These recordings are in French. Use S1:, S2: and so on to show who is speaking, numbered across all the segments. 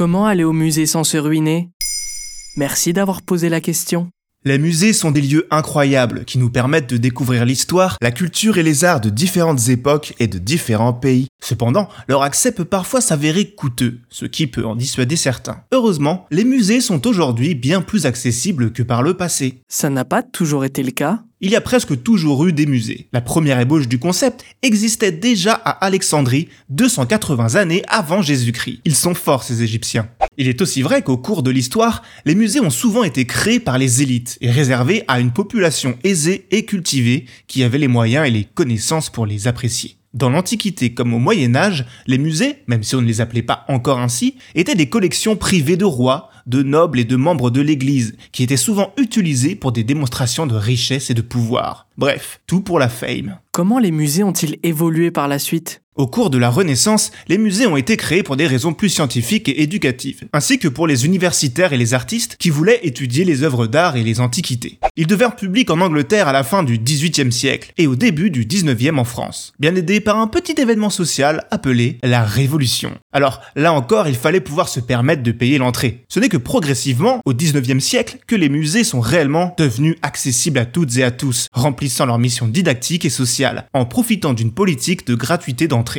S1: Comment aller au musée sans se ruiner? Merci d'avoir posé la question.
S2: Les musées sont des lieux incroyables qui nous permettent de découvrir l'histoire, la culture et les arts de différentes époques et de différents pays. Cependant, leur accès peut parfois s'avérer coûteux, ce qui peut en dissuader certains. Heureusement, les musées sont aujourd'hui bien plus accessibles que par le passé.
S1: Ça n'a pas toujours été le cas?
S2: Il y a presque toujours eu des musées. La première ébauche du concept existait déjà à Alexandrie 280 années avant Jésus-Christ. Ils sont forts ces Égyptiens. Il est aussi vrai qu'au cours de l'histoire, les musées ont souvent été créés par les élites et réservés à une population aisée et cultivée qui avait les moyens et les connaissances pour les apprécier. Dans l'Antiquité comme au Moyen Âge, les musées, même si on ne les appelait pas encore ainsi, étaient des collections privées de rois, de nobles et de membres de l'Église, qui étaient souvent utilisées pour des démonstrations de richesse et de pouvoir. Bref, tout pour la fame.
S1: Comment les musées ont-ils évolué par la suite?
S2: Au cours de la Renaissance, les musées ont été créés pour des raisons plus scientifiques et éducatives, ainsi que pour les universitaires et les artistes qui voulaient étudier les œuvres d'art et les antiquités. Ils devinrent publics en Angleterre à la fin du XVIIIe siècle et au début du XIXe en France, bien aidés par un petit événement social appelé la Révolution. Alors là encore, il fallait pouvoir se permettre de payer l'entrée. Ce n'est que progressivement, au XIXe siècle, que les musées sont réellement devenus accessibles à toutes et à tous, remplissant leur mission didactique et sociale, en profitant d'une politique de gratuité d'entrée.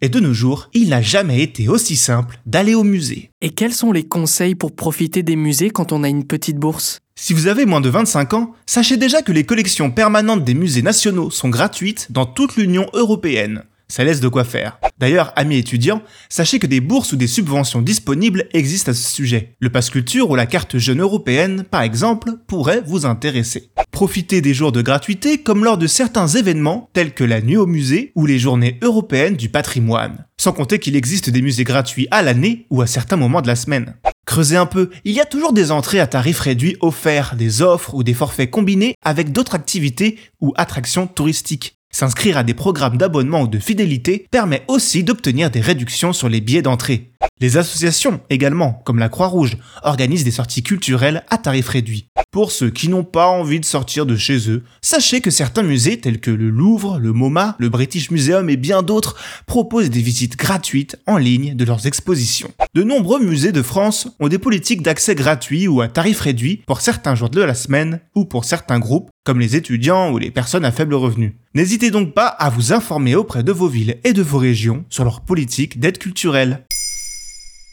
S2: Et de nos jours, il n'a jamais été aussi simple d'aller au musée.
S1: Et quels sont les conseils pour profiter des musées quand on a une petite bourse?
S2: Si vous avez moins de 25 ans, sachez déjà que les collections permanentes des musées nationaux sont gratuites dans toute l'Union européenne. Ça laisse de quoi faire. D'ailleurs, amis étudiants, sachez que des bourses ou des subventions disponibles existent à ce sujet. Le Pass Culture ou la carte jeune européenne, par exemple, pourraient vous intéresser. Profitez des jours de gratuité comme lors de certains événements tels que la nuit au musée ou les journées européennes du patrimoine. Sans compter qu'il existe des musées gratuits à l'année ou à certains moments de la semaine. Creusez un peu, il y a toujours des entrées à tarifs réduits offerts, des offres ou des forfaits combinés avec d'autres activités ou attractions touristiques. S'inscrire à des programmes d'abonnement ou de fidélité permet aussi d'obtenir des réductions sur les billets d'entrée. Les associations également, comme la Croix-Rouge, organisent des sorties culturelles à tarifs réduits. Pour ceux qui n'ont pas envie de sortir de chez eux, sachez que certains musées tels que le Louvre, le MoMA, le British Museum et bien d'autres proposent des visites gratuites en ligne de leurs expositions. De nombreux musées de France ont des politiques d'accès gratuit ou à tarif réduit pour certains jours de la semaine ou pour certains groupes comme les étudiants ou les personnes à faible revenu. N'hésitez donc pas à vous informer auprès de vos villes et de vos régions sur leur politique d'aide culturelle.